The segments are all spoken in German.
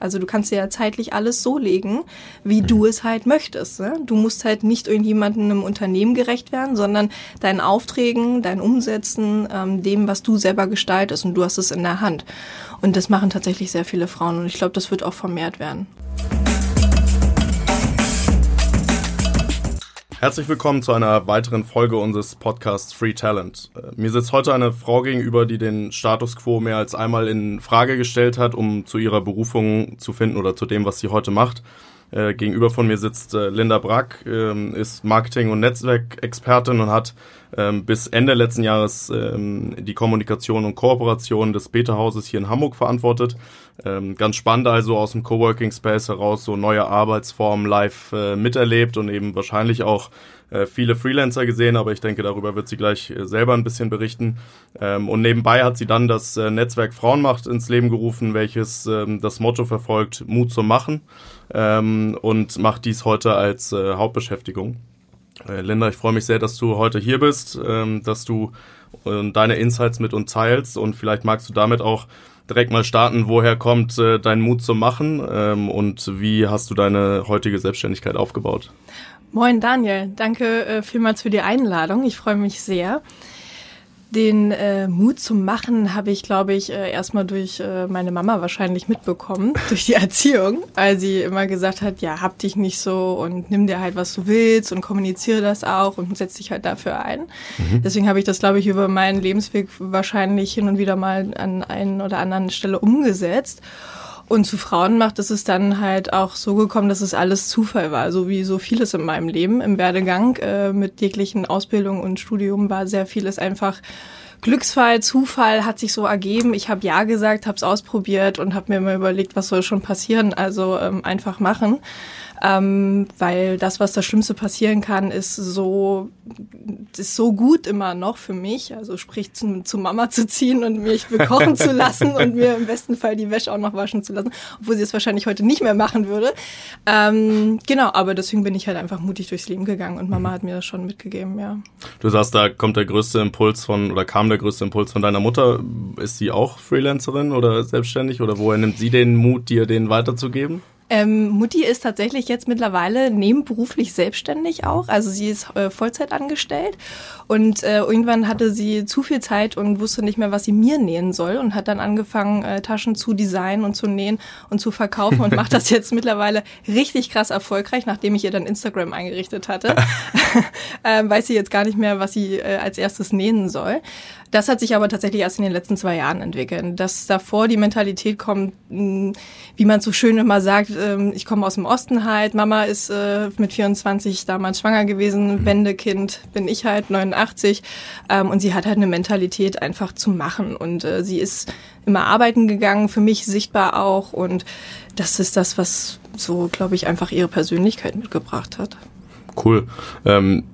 Also du kannst dir ja zeitlich alles so legen, wie du es halt möchtest. Ne? Du musst halt nicht irgendjemandem im Unternehmen gerecht werden, sondern deinen Aufträgen, deinen Umsätzen, ähm, dem, was du selber gestaltest und du hast es in der Hand. Und das machen tatsächlich sehr viele Frauen und ich glaube, das wird auch vermehrt werden. Herzlich willkommen zu einer weiteren Folge unseres Podcasts Free Talent. Äh, mir sitzt heute eine Frau gegenüber, die den Status quo mehr als einmal in Frage gestellt hat, um zu ihrer Berufung zu finden oder zu dem, was sie heute macht. Äh, gegenüber von mir sitzt äh, Linda Brack, ähm, ist Marketing- und Netzwerkexpertin und hat ähm, bis Ende letzten Jahres ähm, die Kommunikation und Kooperation des Beta-Hauses hier in Hamburg verantwortet. Ähm, ganz spannend also aus dem Coworking Space heraus so neue Arbeitsformen live äh, miterlebt und eben wahrscheinlich auch äh, viele Freelancer gesehen, aber ich denke, darüber wird sie gleich äh, selber ein bisschen berichten. Ähm, und nebenbei hat sie dann das Netzwerk Frauenmacht ins Leben gerufen, welches ähm, das Motto verfolgt, Mut zum Machen ähm, und macht dies heute als äh, Hauptbeschäftigung. Äh, Linda, ich freue mich sehr, dass du heute hier bist, ähm, dass du äh, deine Insights mit uns teilst und vielleicht magst du damit auch direkt mal starten, woher kommt äh, dein Mut zum Machen ähm, und wie hast du deine heutige Selbstständigkeit aufgebaut? Moin Daniel, danke äh, vielmals für die Einladung. Ich freue mich sehr. Den äh, Mut zum Machen habe ich, glaube ich, äh, erstmal durch äh, meine Mama wahrscheinlich mitbekommen, durch die Erziehung, weil sie immer gesagt hat, ja, hab dich nicht so und nimm dir halt, was du willst und kommuniziere das auch und setz dich halt dafür ein. Mhm. Deswegen habe ich das, glaube ich, über meinen Lebensweg wahrscheinlich hin und wieder mal an einen oder anderen Stelle umgesetzt. Und zu Frauenmacht ist es dann halt auch so gekommen, dass es alles Zufall war, so wie so vieles in meinem Leben. Im Werdegang äh, mit jeglichen Ausbildungen und Studium war sehr vieles einfach Glücksfall, Zufall hat sich so ergeben. Ich habe ja gesagt, habe es ausprobiert und habe mir immer überlegt, was soll schon passieren. Also ähm, einfach machen ähm, weil das, was das Schlimmste passieren kann, ist so, ist so gut immer noch für mich. Also sprich, zu, zu Mama zu ziehen und mich bekochen zu lassen und mir im besten Fall die Wäsche auch noch waschen zu lassen, obwohl sie es wahrscheinlich heute nicht mehr machen würde. Ähm, genau, aber deswegen bin ich halt einfach mutig durchs Leben gegangen und Mama hat mir das schon mitgegeben, ja. Du sagst, da kommt der größte Impuls von, oder kam der größte Impuls von deiner Mutter. Ist sie auch Freelancerin oder selbstständig oder woher nimmt sie den Mut, dir den weiterzugeben? Ähm, Mutti ist tatsächlich jetzt mittlerweile nebenberuflich selbstständig auch. Also sie ist äh, Vollzeit angestellt und äh, irgendwann hatte sie zu viel Zeit und wusste nicht mehr, was sie mir nähen soll und hat dann angefangen, äh, Taschen zu designen und zu nähen und zu verkaufen und macht das jetzt mittlerweile richtig krass erfolgreich, nachdem ich ihr dann Instagram eingerichtet hatte. ähm, weiß sie jetzt gar nicht mehr, was sie äh, als erstes nähen soll. Das hat sich aber tatsächlich erst in den letzten zwei Jahren entwickelt. Dass davor die Mentalität kommt, wie man so schön immer sagt, ähm, ich komme aus dem Osten halt, Mama ist äh, mit 24 damals schwanger gewesen, mhm. Wendekind bin ich halt, 89. Ähm, und sie hat halt eine Mentalität einfach zu machen. Und äh, sie ist immer arbeiten gegangen, für mich sichtbar auch. Und das ist das, was so, glaube ich, einfach ihre Persönlichkeit mitgebracht hat. Cool. Ähm,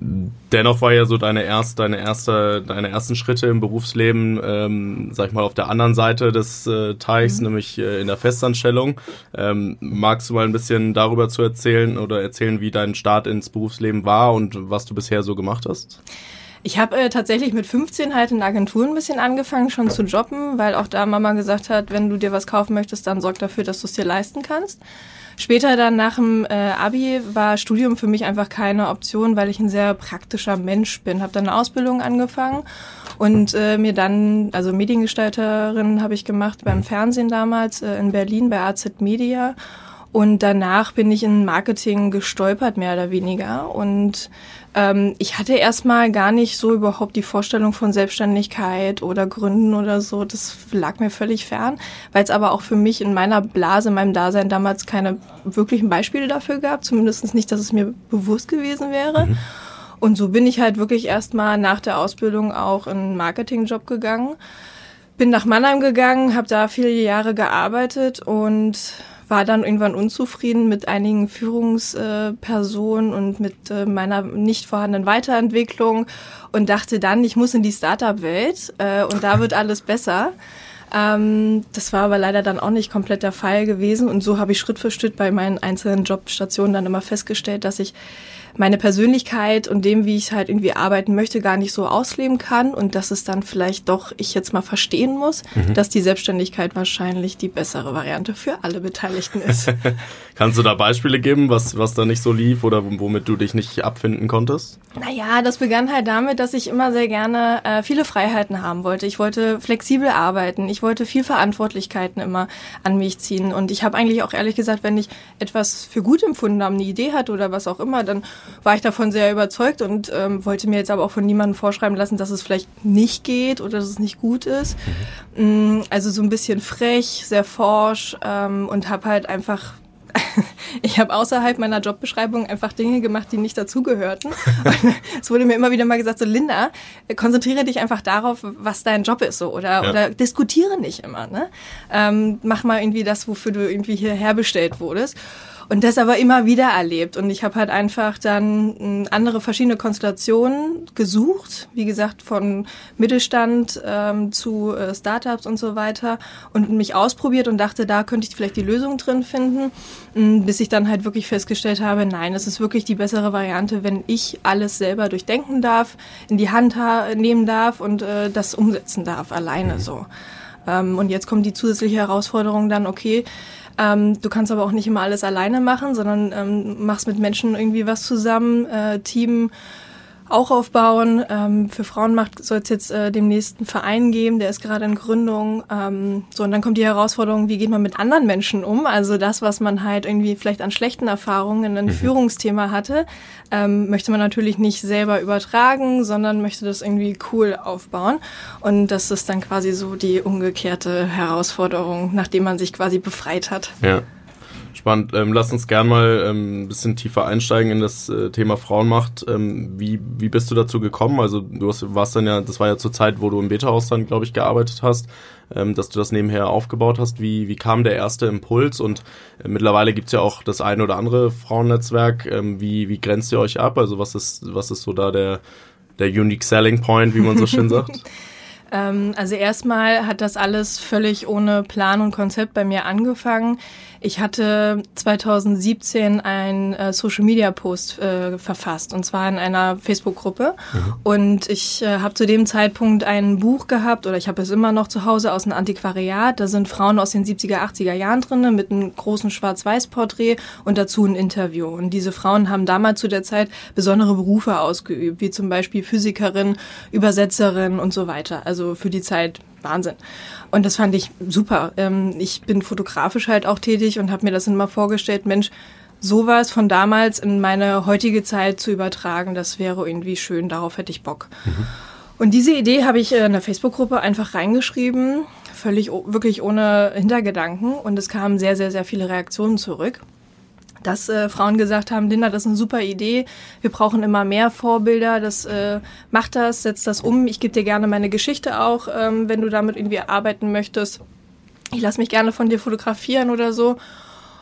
dennoch war ja so deine erste, deine erste, deine ersten Schritte im Berufsleben, ähm, sag ich mal, auf der anderen Seite des äh, Teichs, mhm. nämlich äh, in der Festanstellung. Ähm, magst du mal ein bisschen darüber zu erzählen oder erzählen, wie dein Start ins Berufsleben war und was du bisher so gemacht hast? Ich habe äh, tatsächlich mit 15 halt in Agenturen ein bisschen angefangen schon zu jobben, weil auch da Mama gesagt hat, wenn du dir was kaufen möchtest, dann sorg dafür, dass du es dir leisten kannst. Später dann nach dem äh, Abi war Studium für mich einfach keine Option, weil ich ein sehr praktischer Mensch bin. Habe dann eine Ausbildung angefangen und äh, mir dann, also Mediengestalterin habe ich gemacht beim Fernsehen damals äh, in Berlin bei AZ Media. Und danach bin ich in Marketing gestolpert, mehr oder weniger. Und ähm, ich hatte erstmal gar nicht so überhaupt die Vorstellung von Selbstständigkeit oder Gründen oder so. Das lag mir völlig fern, weil es aber auch für mich in meiner Blase, in meinem Dasein damals keine wirklichen Beispiele dafür gab. Zumindest nicht, dass es mir bewusst gewesen wäre. Mhm. Und so bin ich halt wirklich erstmal nach der Ausbildung auch in einen Marketingjob gegangen. Bin nach Mannheim gegangen, habe da viele Jahre gearbeitet und war dann irgendwann unzufrieden mit einigen Führungspersonen und mit äh, meiner nicht vorhandenen Weiterentwicklung und dachte dann, ich muss in die Startup-Welt äh, und da wird alles besser. Ähm, das war aber leider dann auch nicht komplett der Fall gewesen und so habe ich Schritt für Schritt bei meinen einzelnen Jobstationen dann immer festgestellt, dass ich meine Persönlichkeit und dem, wie ich halt irgendwie arbeiten möchte, gar nicht so ausleben kann und dass es dann vielleicht doch ich jetzt mal verstehen muss, mhm. dass die Selbstständigkeit wahrscheinlich die bessere Variante für alle Beteiligten ist. Kannst du da Beispiele geben, was, was da nicht so lief oder womit du dich nicht abfinden konntest? Naja, das begann halt damit, dass ich immer sehr gerne äh, viele Freiheiten haben wollte. Ich wollte flexibel arbeiten, ich wollte viel Verantwortlichkeiten immer an mich ziehen und ich habe eigentlich auch ehrlich gesagt, wenn ich etwas für gut empfunden habe, eine Idee hatte oder was auch immer, dann war ich davon sehr überzeugt und ähm, wollte mir jetzt aber auch von niemandem vorschreiben lassen, dass es vielleicht nicht geht oder dass es nicht gut ist. Mhm. Mm, also so ein bisschen frech, sehr forsch ähm, und habe halt einfach ich habe außerhalb meiner Jobbeschreibung einfach Dinge gemacht, die nicht dazugehörten. es wurde mir immer wieder mal gesagt, so Linda, konzentriere dich einfach darauf, was dein Job ist, so oder ja. oder diskutiere nicht immer. Ne? Ähm, mach mal irgendwie das, wofür du irgendwie hierher bestellt wurdest. Und das aber immer wieder erlebt. Und ich habe halt einfach dann hm, andere verschiedene Konstellationen gesucht, wie gesagt, von Mittelstand ähm, zu äh, Startups und so weiter und mich ausprobiert und dachte, da könnte ich vielleicht die Lösung drin finden, hm, bis ich dann halt wirklich festgestellt habe, nein, es ist wirklich die bessere Variante, wenn ich alles selber durchdenken darf, in die Hand nehmen darf und äh, das umsetzen darf, alleine so. Ähm, und jetzt kommt die zusätzliche Herausforderung dann, okay, ähm, du kannst aber auch nicht immer alles alleine machen, sondern ähm, machst mit Menschen irgendwie was zusammen, äh, Team auch aufbauen. Ähm, für Frauenmacht soll es jetzt äh, demnächst einen Verein geben, der ist gerade in Gründung. Ähm, so, und dann kommt die Herausforderung, wie geht man mit anderen Menschen um? Also das, was man halt irgendwie vielleicht an schlechten Erfahrungen in einem mhm. Führungsthema hatte, ähm, möchte man natürlich nicht selber übertragen, sondern möchte das irgendwie cool aufbauen. Und das ist dann quasi so die umgekehrte Herausforderung, nachdem man sich quasi befreit hat. Ja. Spannend. Ähm, lass uns gern mal ähm, ein bisschen tiefer einsteigen in das äh, Thema Frauenmacht. Ähm, wie, wie bist du dazu gekommen? Also du hast, warst dann ja, das war ja zur Zeit, wo du im Beta-Haus dann, glaube ich, gearbeitet hast, ähm, dass du das nebenher aufgebaut hast. Wie, wie kam der erste Impuls? Und äh, mittlerweile gibt's ja auch das eine oder andere Frauennetzwerk. Ähm, wie, wie grenzt ihr euch ab? Also was ist, was ist so da der, der Unique Selling Point, wie man so schön sagt? Ähm, also erstmal hat das alles völlig ohne Plan und Konzept bei mir angefangen. Ich hatte 2017 einen äh, Social Media Post äh, verfasst und zwar in einer Facebook-Gruppe. Mhm. Und ich äh, habe zu dem Zeitpunkt ein Buch gehabt oder ich habe es immer noch zu Hause aus einem Antiquariat. Da sind Frauen aus den 70er, 80er Jahren drin mit einem großen Schwarz-Weiß-Porträt und dazu ein Interview. Und diese Frauen haben damals zu der Zeit besondere Berufe ausgeübt, wie zum Beispiel Physikerin, Übersetzerin und so weiter. Also für die Zeit Wahnsinn. Und das fand ich super. Ähm, ich bin fotografisch halt auch tätig und habe mir das immer vorgestellt, Mensch, sowas von damals in meine heutige Zeit zu übertragen, das wäre irgendwie schön, darauf hätte ich Bock. Mhm. Und diese Idee habe ich in der Facebook-Gruppe einfach reingeschrieben, völlig wirklich ohne Hintergedanken und es kamen sehr, sehr, sehr viele Reaktionen zurück dass äh, Frauen gesagt haben, Linda, das ist eine super Idee, wir brauchen immer mehr Vorbilder, das äh, macht das, setzt das um, ich gebe dir gerne meine Geschichte auch, ähm, wenn du damit irgendwie arbeiten möchtest. Ich lasse mich gerne von dir fotografieren oder so.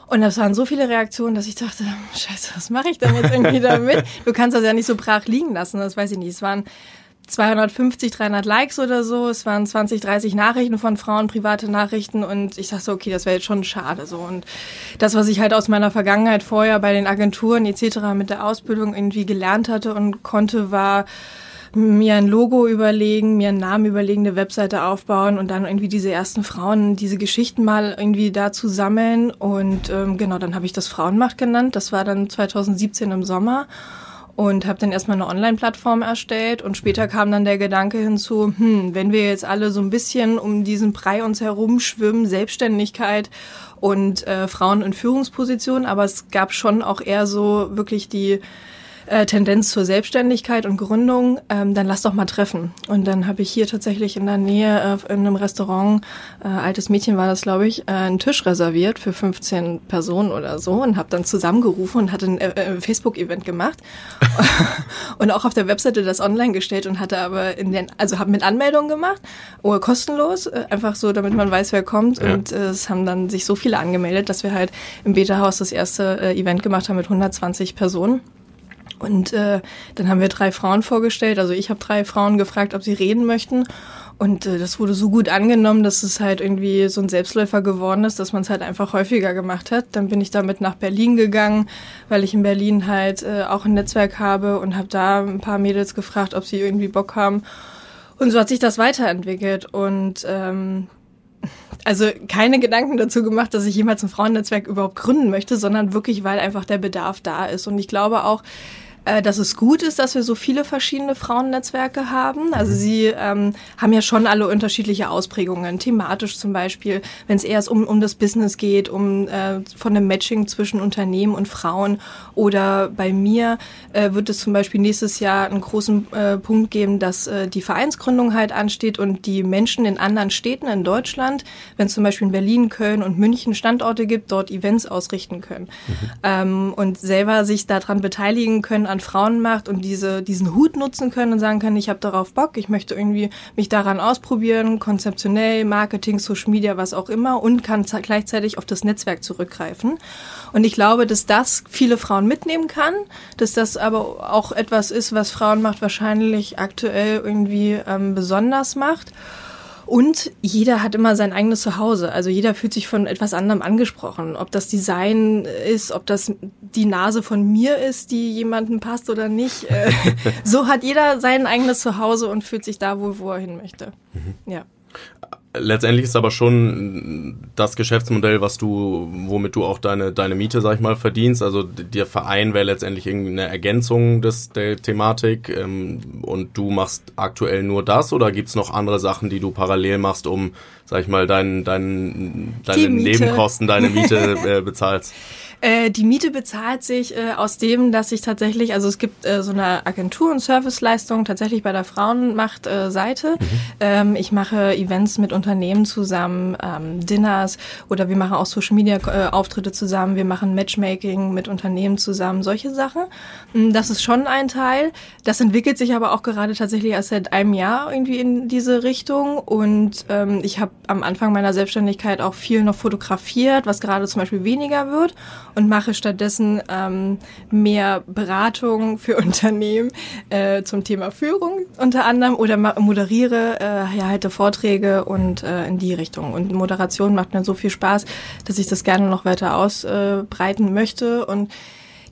Und das waren so viele Reaktionen, dass ich dachte, scheiße, was mache ich denn jetzt irgendwie damit? Du kannst das ja nicht so brach liegen lassen, das weiß ich nicht. Es waren 250, 300 Likes oder so. Es waren 20, 30 Nachrichten von Frauen, private Nachrichten. Und ich dachte, okay, das wäre jetzt schon schade so. Und das, was ich halt aus meiner Vergangenheit vorher bei den Agenturen etc. mit der Ausbildung irgendwie gelernt hatte und konnte, war mir ein Logo überlegen, mir einen Namen überlegen, eine Webseite aufbauen und dann irgendwie diese ersten Frauen, diese Geschichten mal irgendwie da zu sammeln. Und ähm, genau, dann habe ich das Frauenmacht genannt. Das war dann 2017 im Sommer und habe dann erstmal eine Online-Plattform erstellt und später kam dann der Gedanke hinzu, hm, wenn wir jetzt alle so ein bisschen um diesen Brei uns herum schwimmen, Selbstständigkeit und äh, Frauen in Führungspositionen, aber es gab schon auch eher so wirklich die äh, Tendenz zur Selbstständigkeit und Gründung, ähm, dann lass doch mal treffen. Und dann habe ich hier tatsächlich in der Nähe äh, in einem Restaurant, äh, altes Mädchen war das, glaube ich, äh, einen Tisch reserviert für 15 Personen oder so und habe dann zusammengerufen und hatte ein äh, äh Facebook-Event gemacht und auch auf der Webseite das online gestellt und hatte aber in den, also habe mit Anmeldungen gemacht, oh, kostenlos, äh, einfach so, damit man weiß, wer kommt. Ja. Und äh, es haben dann sich so viele angemeldet, dass wir halt im Beta-Haus das erste äh, Event gemacht haben mit 120 Personen. Und äh, dann haben wir drei Frauen vorgestellt. Also ich habe drei Frauen gefragt, ob sie reden möchten. Und äh, das wurde so gut angenommen, dass es halt irgendwie so ein Selbstläufer geworden ist, dass man es halt einfach häufiger gemacht hat. Dann bin ich damit nach Berlin gegangen, weil ich in Berlin halt äh, auch ein Netzwerk habe und habe da ein paar Mädels gefragt, ob sie irgendwie Bock haben. Und so hat sich das weiterentwickelt. Und ähm, also keine Gedanken dazu gemacht, dass ich jemals ein Frauennetzwerk überhaupt gründen möchte, sondern wirklich, weil einfach der Bedarf da ist. Und ich glaube auch, äh, dass es gut ist, dass wir so viele verschiedene Frauennetzwerke haben. Also mhm. sie ähm, haben ja schon alle unterschiedliche Ausprägungen, thematisch zum Beispiel, wenn es erst um, um das Business geht, um äh, von einem Matching zwischen Unternehmen und Frauen. Oder bei mir äh, wird es zum Beispiel nächstes Jahr einen großen äh, Punkt geben, dass äh, die Vereinsgründung halt ansteht und die Menschen in anderen Städten in Deutschland, wenn es zum Beispiel in Berlin, Köln und München Standorte gibt, dort Events ausrichten können mhm. ähm, und selber sich daran beteiligen können an Frauenmacht und diese, diesen Hut nutzen können und sagen können, ich habe darauf Bock, ich möchte irgendwie mich daran ausprobieren, konzeptionell, Marketing, Social Media, was auch immer und kann gleichzeitig auf das Netzwerk zurückgreifen. Und ich glaube, dass das viele Frauen mitnehmen kann, dass das aber auch etwas ist, was Frauenmacht wahrscheinlich aktuell irgendwie ähm, besonders macht. Und jeder hat immer sein eigenes Zuhause. Also jeder fühlt sich von etwas anderem angesprochen. Ob das Design ist, ob das die Nase von mir ist, die jemandem passt oder nicht. Äh, so hat jeder sein eigenes Zuhause und fühlt sich da wohl, wo er hin möchte. Mhm. Ja. Letztendlich ist aber schon das Geschäftsmodell, was du, womit du auch deine, deine Miete, sag ich mal, verdienst. Also der Verein wäre letztendlich eine Ergänzung des, der Thematik ähm, und du machst aktuell nur das oder gibt's noch andere Sachen, die du parallel machst, um, sag ich mal, dein, dein, deine Nebenkosten, deine Miete äh, bezahlst? Äh, die Miete bezahlt sich äh, aus dem, dass ich tatsächlich, also es gibt äh, so eine Agentur- und Serviceleistung tatsächlich bei der Frauenmacht-Seite. Äh, mhm. Ähm, ich mache Events mit Unternehmen zusammen, ähm, Dinners oder wir machen auch Social-Media-Auftritte äh, zusammen, wir machen Matchmaking mit Unternehmen zusammen, solche Sachen. Mm, das ist schon ein Teil. Das entwickelt sich aber auch gerade tatsächlich erst seit einem Jahr irgendwie in diese Richtung und ähm, ich habe am Anfang meiner Selbstständigkeit auch viel noch fotografiert, was gerade zum Beispiel weniger wird und mache stattdessen ähm, mehr Beratung für Unternehmen äh, zum Thema Führung unter anderem oder moderiere, äh, ja, halte Vorträge und äh, in die Richtung. Und Moderation macht mir so viel Spaß, dass ich das gerne noch weiter ausbreiten möchte und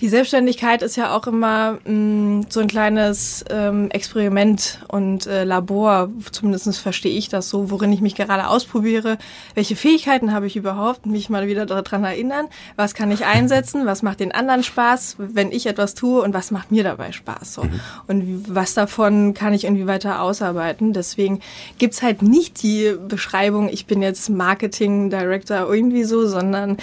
die Selbstständigkeit ist ja auch immer mh, mm, so ein kleines ähm, Experiment und äh, Labor, zumindest verstehe ich das so, worin ich mich gerade ausprobiere. Welche Fähigkeiten habe ich überhaupt? Mich mal wieder daran erinnern, was kann ich einsetzen, was macht den anderen Spaß, wenn ich etwas tue und was macht mir dabei Spaß. So. Mhm. Und was davon kann ich irgendwie weiter ausarbeiten. Deswegen gibt's halt nicht die Beschreibung, ich bin jetzt Marketing Director irgendwie so, sondern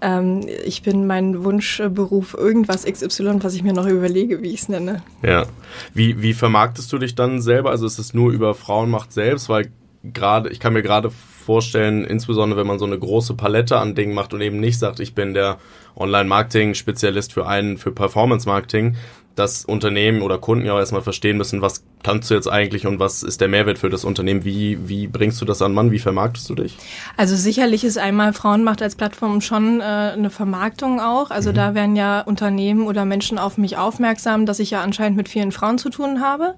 ähm, ich bin mein Wunschberuf irgendwie irgendwas XY, was ich mir noch überlege, wie ich es nenne. Ja. Wie, wie vermarktest du dich dann selber? Also ist es nur über Frauenmacht selbst? Weil gerade, ich kann mir gerade vorstellen, insbesondere wenn man so eine große Palette an Dingen macht und eben nicht sagt, ich bin der Online-Marketing-Spezialist für einen, für Performance-Marketing, dass Unternehmen oder Kunden ja auch erstmal verstehen müssen, was kannst du jetzt eigentlich und was ist der Mehrwert für das Unternehmen? Wie, wie bringst du das an Mann? Wie vermarktest du dich? Also sicherlich ist einmal Frauenmacht als Plattform schon äh, eine Vermarktung auch. Also mhm. da werden ja Unternehmen oder Menschen auf mich aufmerksam, dass ich ja anscheinend mit vielen Frauen zu tun habe.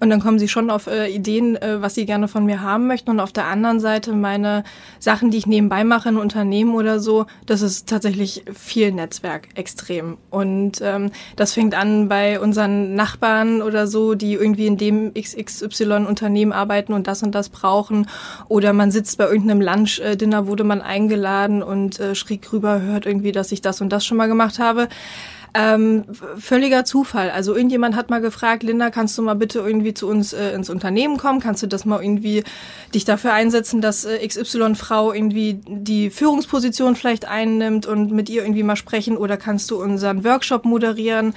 Und dann kommen sie schon auf äh, Ideen, äh, was sie gerne von mir haben möchten. Und auf der anderen Seite meine Sachen, die ich nebenbei mache in Unternehmen oder so, das ist tatsächlich viel Netzwerk, extrem. Und ähm, das fängt an bei unseren Nachbarn oder so, die irgendwie in dem dem XXY-Unternehmen arbeiten und das und das brauchen. Oder man sitzt bei irgendeinem Lunch-Dinner, wurde man eingeladen und äh, schräg rüber hört irgendwie, dass ich das und das schon mal gemacht habe. Ähm, völliger Zufall. Also irgendjemand hat mal gefragt, Linda, kannst du mal bitte irgendwie zu uns äh, ins Unternehmen kommen? Kannst du das mal irgendwie dich dafür einsetzen, dass äh, XY-Frau irgendwie die Führungsposition vielleicht einnimmt und mit ihr irgendwie mal sprechen? Oder kannst du unseren Workshop moderieren?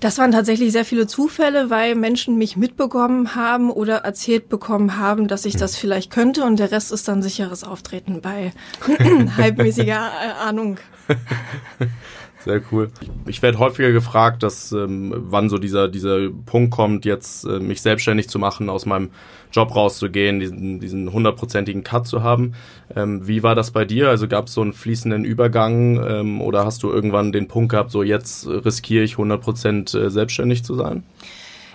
Das waren tatsächlich sehr viele Zufälle, weil Menschen mich mitbekommen haben oder erzählt bekommen haben, dass ich das vielleicht könnte und der Rest ist dann sicheres Auftreten bei halbmäßiger Ahnung. Sehr cool. Ich werde häufiger gefragt, dass ähm, wann so dieser dieser Punkt kommt, jetzt äh, mich selbstständig zu machen, aus meinem Job rauszugehen, diesen diesen hundertprozentigen Cut zu haben. Ähm, wie war das bei dir? Also gab es so einen fließenden Übergang ähm, oder hast du irgendwann den Punkt gehabt, so jetzt riskiere ich 100 Prozent äh, selbstständig zu sein?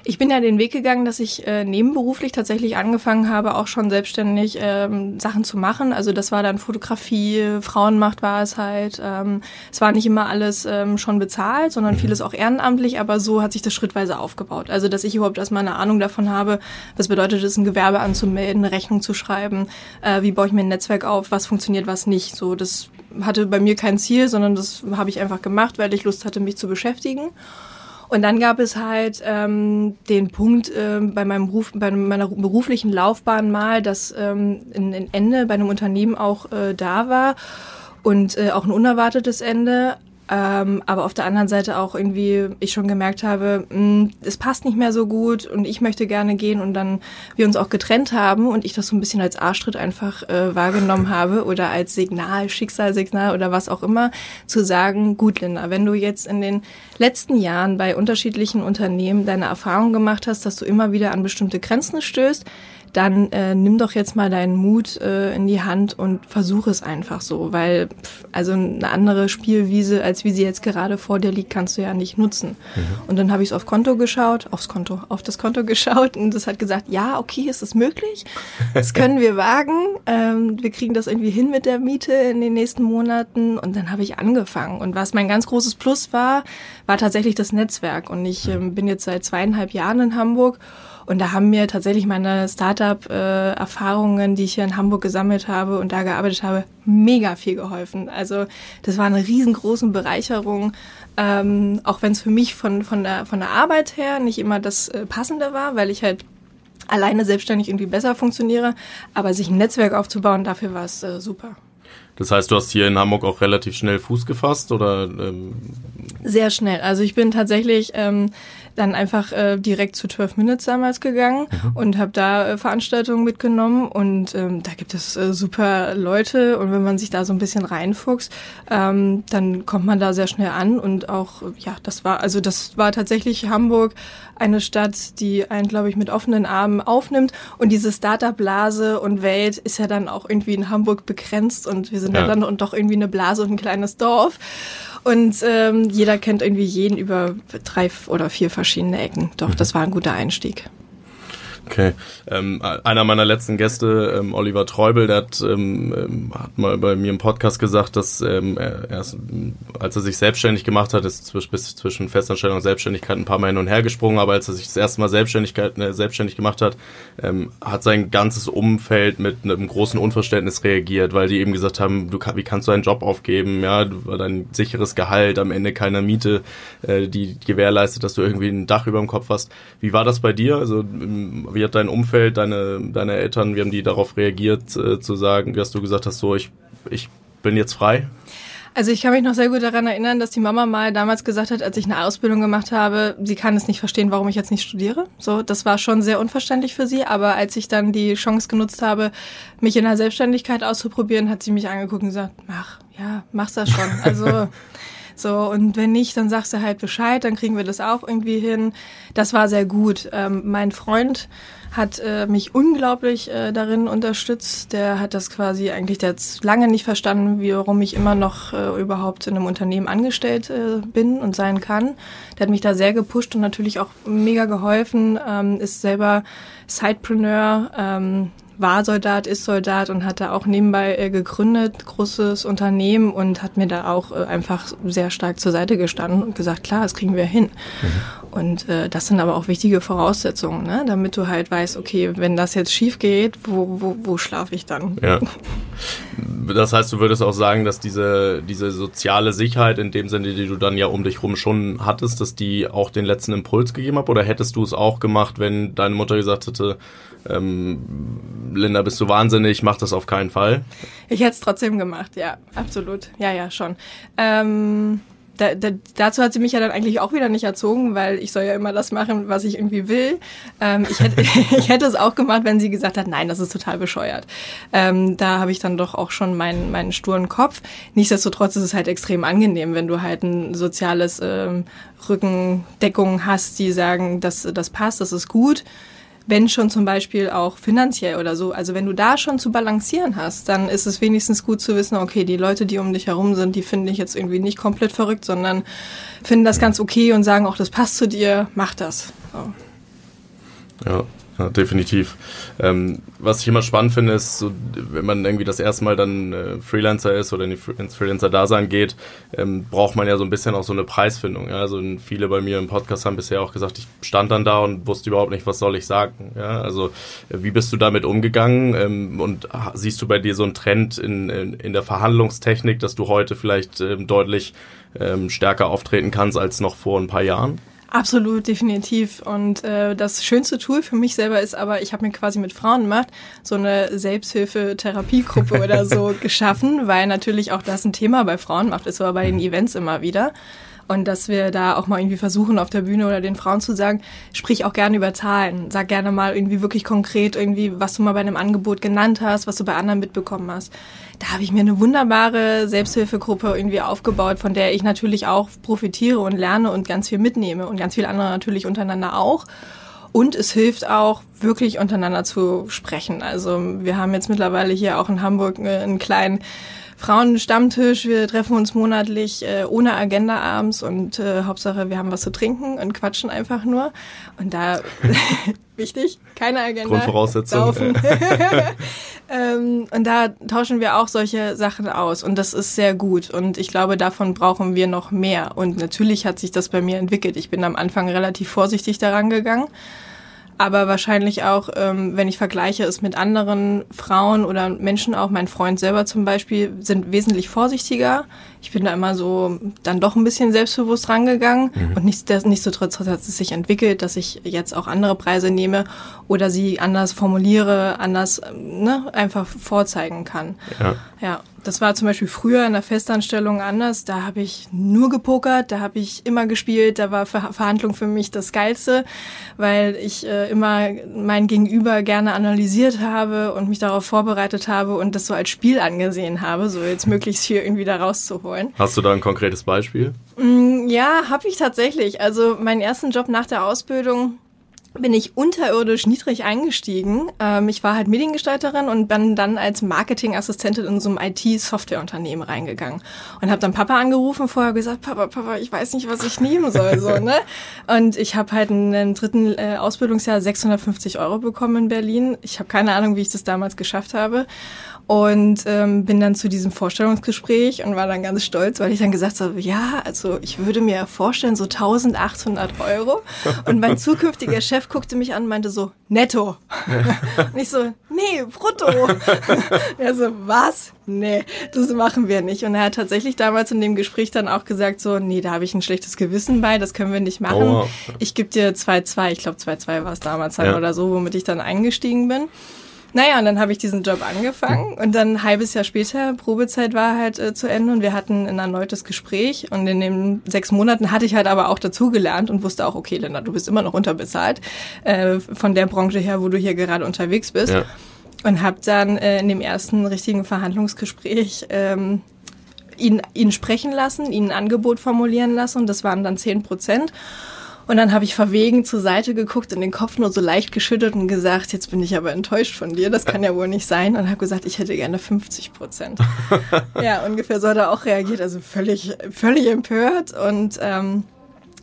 Ich bin ja den Weg gegangen, dass ich äh, nebenberuflich tatsächlich angefangen habe, auch schon selbstständig ähm, Sachen zu machen. Also das war dann Fotografie, Frauenmacht war es halt. Ähm, es war nicht immer alles ähm, schon bezahlt, sondern mhm. vieles auch ehrenamtlich, aber so hat sich das schrittweise aufgebaut. Also dass ich überhaupt erstmal eine Ahnung davon habe, was bedeutet es, ein Gewerbe anzumelden, eine Rechnung zu schreiben, äh, wie baue ich mir ein Netzwerk auf, was funktioniert, was nicht. So, das hatte bei mir kein Ziel, sondern das habe ich einfach gemacht, weil ich Lust hatte, mich zu beschäftigen. Und dann gab es halt ähm, den Punkt äh, bei meinem Beruf, bei meiner beruflichen Laufbahn mal, dass ähm, ein, ein Ende bei einem Unternehmen auch äh, da war und äh, auch ein unerwartetes Ende. Ähm, aber auf der anderen Seite auch irgendwie ich schon gemerkt habe, mh, hm, es passt nicht mehr so gut und ich möchte gerne gehen und dann wir uns auch getrennt haben und ich das so ein bisschen als Arschtritt einfach äh, wahrgenommen habe oder als Signal, Schicksalssignal oder was auch immer, zu sagen, gut Linda, wenn du jetzt in den letzten Jahren bei unterschiedlichen Unternehmen deine Erfahrung gemacht hast, dass du immer wieder an bestimmte Grenzen stößt, dann äh, nimm doch jetzt mal deinen Mut äh, in die Hand und versuch es einfach so, weil pff, also eine andere Spielwiese, als wie sie jetzt gerade vor dir liegt, kannst du ja nicht nutzen. Mhm. Und dann habe ich es auf Konto geschaut, aufs Konto, auf das Konto geschaut und das hat gesagt, ja, okay, ist das möglich? Das können wir wagen. Ähm, wir kriegen das irgendwie hin mit der Miete in den nächsten Monaten und dann habe ich angefangen. Und was mein ganz großes Plus war, war tatsächlich das Netzwerk. Und ich ähm, bin jetzt seit zweieinhalb Jahren in Hamburg und da haben mir tatsächlich meine Startup-Erfahrungen, die ich hier in Hamburg gesammelt habe und da gearbeitet habe, mega viel geholfen. Also das war eine riesengroße Bereicherung, ähm, auch wenn es für mich von, von, der, von der Arbeit her nicht immer das äh, Passende war, weil ich halt alleine selbstständig irgendwie besser funktioniere. Aber sich ein Netzwerk aufzubauen, dafür war es äh, super. Das heißt, du hast hier in Hamburg auch relativ schnell Fuß gefasst oder? Ähm Sehr schnell. Also ich bin tatsächlich ähm, dann einfach äh, direkt zu 12 Minutes damals gegangen mhm. und habe da äh, Veranstaltungen mitgenommen und ähm, da gibt es äh, super Leute und wenn man sich da so ein bisschen reinfuchst, ähm, dann kommt man da sehr schnell an und auch, ja, das war, also das war tatsächlich Hamburg eine Stadt, die einen, glaube ich, mit offenen Armen aufnimmt und diese Startup-Blase und Welt ist ja dann auch irgendwie in Hamburg begrenzt und wir sind ja, ja dann und doch irgendwie eine Blase und ein kleines Dorf. Und ähm, jeder kennt irgendwie jeden über drei oder vier verschiedene Ecken. Doch, mhm. das war ein guter Einstieg. Okay. Ähm, einer meiner letzten Gäste, ähm, Oliver Treubel, der hat, ähm, ähm hat mal bei mir im Podcast gesagt, dass ähm, er erst, als er sich selbstständig gemacht hat, ist zwischen, bis zwischen Festanstellung und Selbstständigkeit ein paar Mal hin und her gesprungen, aber als er sich das erste Mal Selbstständigkeit, äh, selbstständig gemacht hat, ähm, hat sein ganzes Umfeld mit einem großen Unverständnis reagiert, weil die eben gesagt haben, du wie kannst du einen Job aufgeben, ja, dein sicheres Gehalt, am Ende keine Miete, äh, die gewährleistet, dass du irgendwie ein Dach über dem Kopf hast. Wie war das bei dir? Also wie hat dein Umfeld, deine, deine Eltern, wie haben die darauf reagiert, äh, zu sagen, dass du gesagt hast, so, ich, ich bin jetzt frei? Also ich kann mich noch sehr gut daran erinnern, dass die Mama mal damals gesagt hat, als ich eine Ausbildung gemacht habe, sie kann es nicht verstehen, warum ich jetzt nicht studiere. So, das war schon sehr unverständlich für sie. Aber als ich dann die Chance genutzt habe, mich in der Selbstständigkeit auszuprobieren, hat sie mich angeguckt und gesagt, mach, ja, mach's das schon. Also So, und wenn nicht, dann sagst du halt Bescheid, dann kriegen wir das auch irgendwie hin. Das war sehr gut. Ähm, mein Freund hat äh, mich unglaublich äh, darin unterstützt. Der hat das quasi eigentlich, hat lange nicht verstanden, warum ich immer noch äh, überhaupt in einem Unternehmen angestellt äh, bin und sein kann. Der hat mich da sehr gepusht und natürlich auch mega geholfen, ähm, ist selber Sidepreneur, ähm, war Soldat, ist Soldat und hat da auch nebenbei äh, gegründet, großes Unternehmen und hat mir da auch äh, einfach sehr stark zur Seite gestanden und gesagt, klar, das kriegen wir hin. Mhm. Und äh, das sind aber auch wichtige Voraussetzungen, ne? damit du halt weißt, okay, wenn das jetzt schief geht, wo, wo, wo schlafe ich dann? Ja. Das heißt, du würdest auch sagen, dass diese, diese soziale Sicherheit in dem Sinne, die du dann ja um dich rum schon hattest, dass die auch den letzten Impuls gegeben hat? Oder hättest du es auch gemacht, wenn deine Mutter gesagt hätte, ähm, Linda, bist du wahnsinnig, mach das auf keinen Fall? Ich hätte es trotzdem gemacht, ja, absolut. Ja, ja, schon. Ähm, da, da, dazu hat sie mich ja dann eigentlich auch wieder nicht erzogen, weil ich soll ja immer das machen, was ich irgendwie will. Ähm, ich, hätte, ich hätte es auch gemacht, wenn sie gesagt hat, nein, das ist total bescheuert. Ähm, da habe ich dann doch auch schon meinen, meinen sturen Kopf. Nichtsdestotrotz ist es halt extrem angenehm, wenn du halt ein soziales ähm, Rückendeckung hast, die sagen, das, das passt, das ist gut wenn schon zum Beispiel auch finanziell oder so. Also wenn du da schon zu balancieren hast, dann ist es wenigstens gut zu wissen, okay, die Leute, die um dich herum sind, die finde ich jetzt irgendwie nicht komplett verrückt, sondern finden das ganz okay und sagen auch, das passt zu dir, mach das. So. Ja. Ja, definitiv. Ähm, was ich immer spannend finde, ist, so, wenn man irgendwie das erste Mal dann äh, Freelancer ist oder in die, ins Freelancer-Dasein geht, ähm, braucht man ja so ein bisschen auch so eine Preisfindung. Ja? Also viele bei mir im Podcast haben bisher auch gesagt, ich stand dann da und wusste überhaupt nicht, was soll ich sagen. Ja? Also äh, wie bist du damit umgegangen ähm, und siehst du bei dir so einen Trend in, in, in der Verhandlungstechnik, dass du heute vielleicht ähm, deutlich ähm, stärker auftreten kannst als noch vor ein paar Jahren? Absolut, definitiv. Und äh, das schönste Tool für mich selber ist aber, ich habe mir quasi mit Frauen gemacht, so eine Selbsthilfe-Therapiegruppe oder so geschaffen, weil natürlich auch das ein Thema bei Frauen macht, ist aber bei den Events immer wieder. Und dass wir da auch mal irgendwie versuchen, auf der Bühne oder den Frauen zu sagen, sprich auch gerne über Zahlen. Sag gerne mal irgendwie wirklich konkret irgendwie, was du mal bei einem Angebot genannt hast, was du bei anderen mitbekommen hast. Da habe ich mir eine wunderbare Selbsthilfegruppe irgendwie aufgebaut, von der ich natürlich auch profitiere und lerne und ganz viel mitnehme und ganz viele andere natürlich untereinander auch. Und es hilft auch, wirklich untereinander zu sprechen. Also wir haben jetzt mittlerweile hier auch in Hamburg äh, einen kleinen Frauenstammtisch. Wir treffen uns monatlich äh, ohne Agenda abends und äh, Hauptsache wir haben was zu trinken und quatschen einfach nur. Und da wichtig, keine Agenda. Grundvoraussetzung. ähm, und da tauschen wir auch solche Sachen aus und das ist sehr gut und ich glaube, davon brauchen wir noch mehr. Und natürlich hat sich das bei mir entwickelt. Ich bin am Anfang relativ vorsichtig daran gegangen aber wahrscheinlich auch, ähm, wenn ich vergleiche es mit anderen Frauen oder Menschen auch, mein Freund selber zum Beispiel, sind wesentlich vorsichtiger. Ich bin da immer so dann doch ein bisschen selbstbewusst rangegangen mhm. und nicht, nichtsdestotrotz hat es sich entwickelt, dass ich jetzt auch andere Preise nehme oder sie anders formuliere, anders ne, einfach vorzeigen kann. Ja. ja. Das war zum Beispiel früher in der Festanstellung anders. Da habe ich nur gepokert, da habe ich immer gespielt, da war Ver Verhandlung für mich das Geilste, weil ich äh, immer mein Gegenüber gerne analysiert habe und mich darauf vorbereitet habe und das so als Spiel angesehen habe, so jetzt möglichst viel irgendwie da rauszuholen. Hast du da ein konkretes Beispiel? Mm, ja, habe ich tatsächlich. Also meinen ersten Job nach der Ausbildung bin ich unterirdisch niedrig eingestiegen. Ähm, ich war halt Mediengestalterin und bin dann als Marketingassistentin in so einem IT-Softwareunternehmen reingegangen und habe dann Papa angerufen, vorher gesagt, Papa, Papa, ich weiß nicht, was ich nehmen soll, so ne. Und ich habe halt in einem dritten äh, Ausbildungsjahr 650 Euro bekommen in Berlin. Ich habe keine Ahnung, wie ich das damals geschafft habe und ähm, bin dann zu diesem Vorstellungsgespräch und war dann ganz stolz, weil ich dann gesagt habe, ja, also ich würde mir vorstellen, so 1800 Euro. Und mein zukünftiger Chef guckte mich an und meinte so, netto. und ich so, nee, brutto. er so, was? Nee, das machen wir nicht. Und er hat tatsächlich damals in dem Gespräch dann auch gesagt so, nee, da habe ich ein schlechtes Gewissen bei, das können wir nicht machen. Oh. Ich gebe dir 2,2, ich glaube 2,2 war es damals dann ja. oder so, womit ich dann eingestiegen bin. Naja, und dann habe ich diesen Job angefangen und dann ein halbes Jahr später, Probezeit war halt äh, zu Ende und wir hatten ein erneutes Gespräch und in den sechs Monaten hatte ich halt aber auch dazugelernt und wusste auch, okay, Linda, du bist immer noch unterbezahlt äh, von der Branche her, wo du hier gerade unterwegs bist. Ja. Und habe dann äh, in dem ersten richtigen Verhandlungsgespräch ähm, ihn, ihn sprechen lassen, ihn ein Angebot formulieren lassen und das waren dann zehn Prozent. Und dann habe ich verwegen zur Seite geguckt und den Kopf nur so leicht geschüttelt und gesagt, jetzt bin ich aber enttäuscht von dir, das kann ja wohl nicht sein. Und habe gesagt, ich hätte gerne 50 Prozent. ja, ungefähr so hat er auch reagiert, also völlig, völlig empört. Und ähm,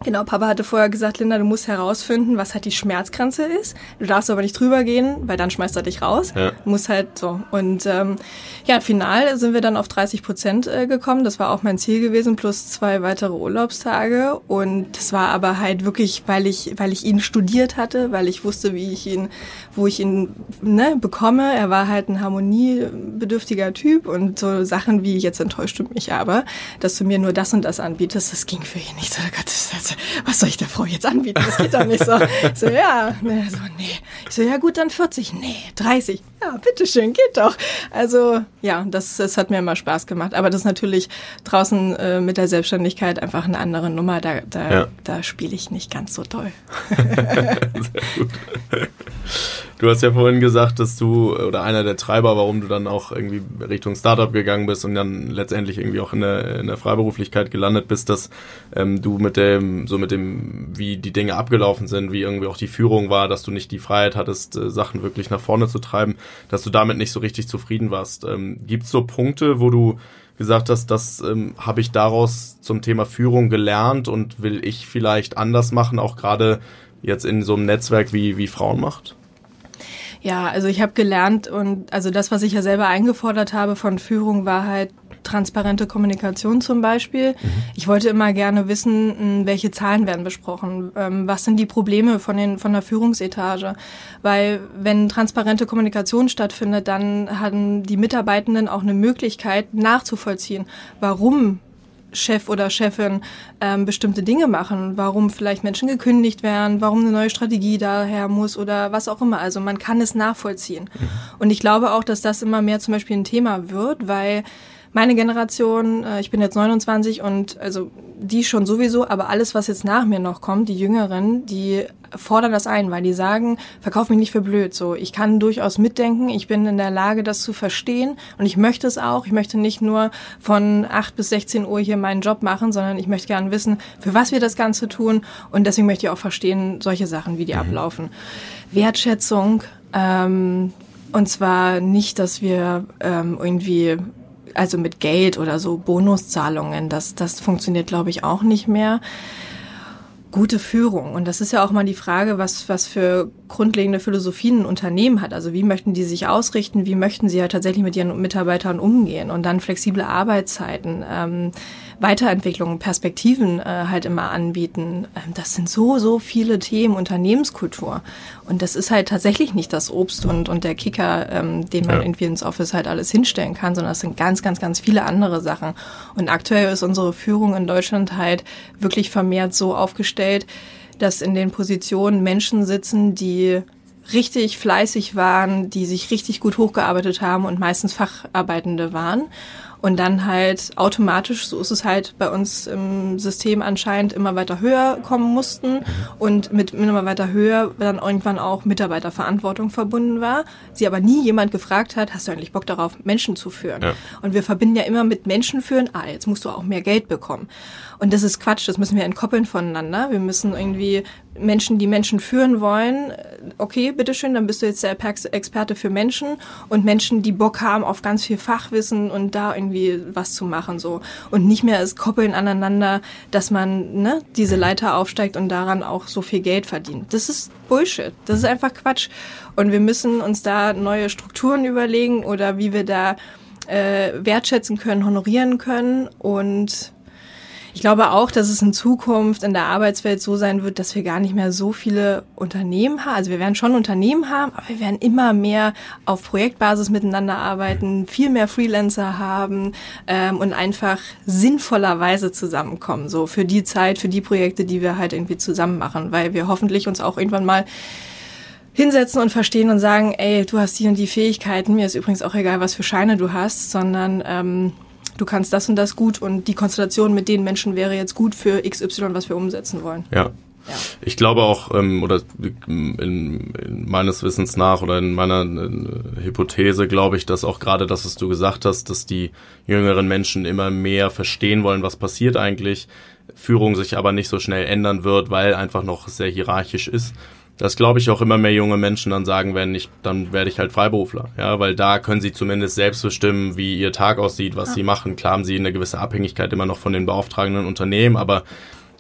Genau, Papa hatte vorher gesagt, Linda, du musst herausfinden, was halt die Schmerzgrenze ist. Du darfst aber nicht drüber gehen, weil dann schmeißt er dich raus. Ja. Du musst halt so. Und ähm, ja, final sind wir dann auf 30 Prozent äh, gekommen. Das war auch mein Ziel gewesen, plus zwei weitere Urlaubstage. Und das war aber halt wirklich, weil ich, weil ich ihn studiert hatte, weil ich wusste, wie ich ihn, wo ich ihn ne, bekomme. Er war halt ein harmoniebedürftiger Typ und so Sachen wie, jetzt enttäuscht du mich aber, dass du mir nur das und das anbietest, das ging für ihn nicht. So, Gott, das, das was soll ich der Frau jetzt anbieten? Das geht doch nicht so. Ich so, ja, ne, so, nee. Ich so, ja gut, dann 40. Nee, 30. Ja, bitteschön, geht doch. Also, ja, das, das hat mir immer Spaß gemacht. Aber das ist natürlich draußen äh, mit der Selbstständigkeit einfach eine andere Nummer. Da, da, ja. da spiele ich nicht ganz so toll. Sehr gut. Du hast ja vorhin gesagt, dass du, oder einer der Treiber, warum du dann auch irgendwie Richtung Startup gegangen bist und dann letztendlich irgendwie auch in der, in der Freiberuflichkeit gelandet bist, dass ähm, du mit dem, so mit dem, wie die Dinge abgelaufen sind, wie irgendwie auch die Führung war, dass du nicht die Freiheit hattest, äh, Sachen wirklich nach vorne zu treiben, dass du damit nicht so richtig zufrieden warst. Ähm, Gibt so Punkte, wo du gesagt hast, das ähm, habe ich daraus zum Thema Führung gelernt und will ich vielleicht anders machen, auch gerade jetzt in so einem Netzwerk wie, wie Frauen macht? Ja, also ich habe gelernt und also das, was ich ja selber eingefordert habe von Führung, war halt transparente Kommunikation zum Beispiel. Mhm. Ich wollte immer gerne wissen, hm, welche Zahlen werden besprochen, ähm, was sind die Probleme von, den, von der Führungsetage. Weil wenn transparente Kommunikation stattfindet, dann haben die Mitarbeitenden auch eine Möglichkeit nachzuvollziehen, warum Chef oder Chefin ähm, bestimmte Dinge machen, warum vielleicht Menschen gekündigt werden, warum eine neue Strategie daher muss oder was auch immer. Also man kann es nachvollziehen. Mhm. Und ich glaube auch, dass das immer mehr zum Beispiel ein Thema wird, weil meine Generation, äh, ich bin jetzt 29 und also die schon sowieso, aber alles, was jetzt nach mir noch kommt, die Jüngeren, die fordern das ein, weil die sagen, verkauf mich nicht für blöd. So, ich kann durchaus mitdenken, ich bin in der Lage, das zu verstehen und ich möchte es auch. Ich möchte nicht nur von 8 bis 16 Uhr hier meinen Job machen, sondern ich möchte gerne wissen, für was wir das Ganze tun und deswegen möchte ich auch verstehen, solche Sachen, wie die mhm. ablaufen. Wertschätzung, ähm, und zwar nicht, dass wir ähm, irgendwie also mit Geld oder so Bonuszahlungen, das, das funktioniert, glaube ich, auch nicht mehr. Gute Führung. Und das ist ja auch mal die Frage, was, was für grundlegende Philosophien ein Unternehmen hat. Also wie möchten die sich ausrichten? Wie möchten sie ja tatsächlich mit ihren Mitarbeitern umgehen? Und dann flexible Arbeitszeiten. Ähm, Weiterentwicklungen, Perspektiven äh, halt immer anbieten. Ähm, das sind so, so viele Themen, Unternehmenskultur. Und das ist halt tatsächlich nicht das Obst und, und der Kicker, ähm, den man ja. irgendwie ins Office halt alles hinstellen kann, sondern es sind ganz, ganz, ganz viele andere Sachen. Und aktuell ist unsere Führung in Deutschland halt wirklich vermehrt so aufgestellt, dass in den Positionen Menschen sitzen, die richtig fleißig waren, die sich richtig gut hochgearbeitet haben und meistens Facharbeitende waren und dann halt automatisch, so ist es halt bei uns im System anscheinend, immer weiter höher kommen mussten und mit immer weiter höher dann irgendwann auch Mitarbeiterverantwortung verbunden war. Sie aber nie jemand gefragt hat, hast du eigentlich Bock darauf, Menschen zu führen? Ja. Und wir verbinden ja immer mit Menschen führen, ah, jetzt musst du auch mehr Geld bekommen. Und das ist Quatsch, das müssen wir entkoppeln voneinander. Wir müssen irgendwie Menschen, die Menschen führen wollen, okay, bitteschön, dann bist du jetzt der Experte für Menschen und Menschen, die Bock haben auf ganz viel Fachwissen und da irgendwie was zu machen, so. Und nicht mehr es koppeln aneinander, dass man, ne, diese Leiter aufsteigt und daran auch so viel Geld verdient. Das ist Bullshit. Das ist einfach Quatsch. Und wir müssen uns da neue Strukturen überlegen oder wie wir da äh, wertschätzen können, honorieren können und ich glaube auch, dass es in Zukunft in der Arbeitswelt so sein wird, dass wir gar nicht mehr so viele Unternehmen haben. Also wir werden schon Unternehmen haben, aber wir werden immer mehr auf Projektbasis miteinander arbeiten, viel mehr Freelancer haben ähm, und einfach sinnvollerweise zusammenkommen. So für die Zeit, für die Projekte, die wir halt irgendwie zusammen machen, weil wir hoffentlich uns auch irgendwann mal hinsetzen und verstehen und sagen, ey, du hast die und die Fähigkeiten, mir ist übrigens auch egal, was für Scheine du hast, sondern ähm, du kannst das und das gut und die Konstellation mit den Menschen wäre jetzt gut für XY, was wir umsetzen wollen. Ja. Ja. Ich glaube auch, ähm, oder in, in meines Wissens nach oder in meiner äh, Hypothese glaube ich, dass auch gerade das, was du gesagt hast, dass die jüngeren Menschen immer mehr verstehen wollen, was passiert eigentlich, Führung sich aber nicht so schnell ändern wird, weil einfach noch sehr hierarchisch ist dass glaube ich auch immer mehr junge Menschen dann sagen werden, ich, dann werde ich halt Freiberufler, ja, weil da können sie zumindest selbst bestimmen, wie ihr Tag aussieht, was ja. sie machen. Klar haben sie eine gewisse Abhängigkeit immer noch von den beauftragenden Unternehmen, aber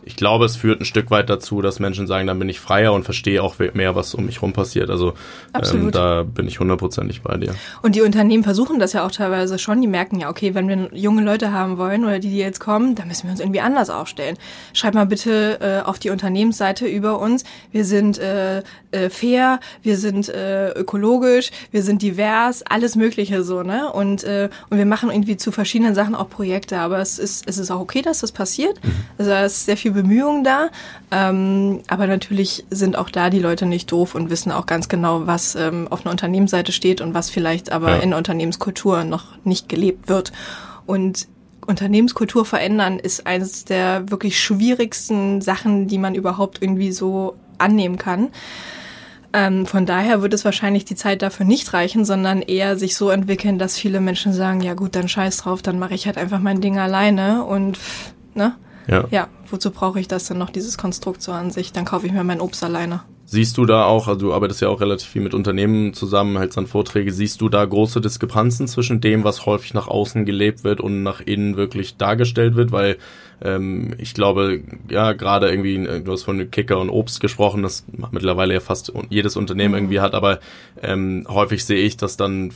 ich glaube, es führt ein Stück weit dazu, dass Menschen sagen, dann bin ich freier und verstehe auch mehr, was um mich rum passiert. Also ähm, da bin ich hundertprozentig bei dir. Und die Unternehmen versuchen das ja auch teilweise schon. Die merken ja, okay, wenn wir junge Leute haben wollen oder die, die jetzt kommen, dann müssen wir uns irgendwie anders aufstellen. Schreib mal bitte äh, auf die Unternehmensseite über uns. Wir sind äh, äh, fair, wir sind äh, ökologisch, wir sind divers, alles Mögliche so, ne? Und, äh, und wir machen irgendwie zu verschiedenen Sachen auch Projekte. Aber es ist, es ist auch okay, dass das passiert. Mhm. Also es ist sehr viel viel Bemühungen da. Ähm, aber natürlich sind auch da die Leute nicht doof und wissen auch ganz genau, was ähm, auf einer Unternehmensseite steht und was vielleicht aber ja. in Unternehmenskultur noch nicht gelebt wird. Und Unternehmenskultur verändern ist eines der wirklich schwierigsten Sachen, die man überhaupt irgendwie so annehmen kann. Ähm, von daher wird es wahrscheinlich die Zeit dafür nicht reichen, sondern eher sich so entwickeln, dass viele Menschen sagen, ja gut, dann scheiß drauf, dann mache ich halt einfach mein Ding alleine und ne? Ja. ja, wozu brauche ich das denn noch, dieses Konstrukt so an sich? Dann kaufe ich mir mein Obst alleine. Siehst du da auch, also du arbeitest ja auch relativ viel mit Unternehmen zusammen, hältst dann Vorträge, siehst du da große Diskrepanzen zwischen dem, was häufig nach außen gelebt wird und nach innen wirklich dargestellt wird? Weil ähm, ich glaube, ja, gerade irgendwie, äh, du hast von Kicker und Obst gesprochen, das mittlerweile ja fast jedes Unternehmen irgendwie hat, aber ähm, häufig sehe ich, dass dann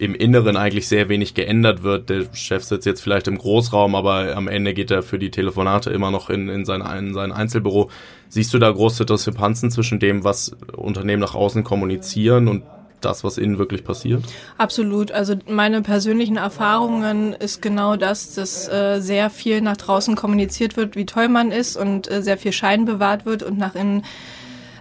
im Inneren eigentlich sehr wenig geändert wird. Der Chef sitzt jetzt vielleicht im Großraum, aber am Ende geht er für die Telefonate immer noch in, in, sein, in sein Einzelbüro. Siehst du da große Diskrepanzen zwischen dem, was Unternehmen nach außen kommunizieren und das, was innen wirklich passiert? Absolut. Also meine persönlichen Erfahrungen ist genau das, dass äh, sehr viel nach draußen kommuniziert wird, wie toll man ist und äh, sehr viel Schein bewahrt wird und nach innen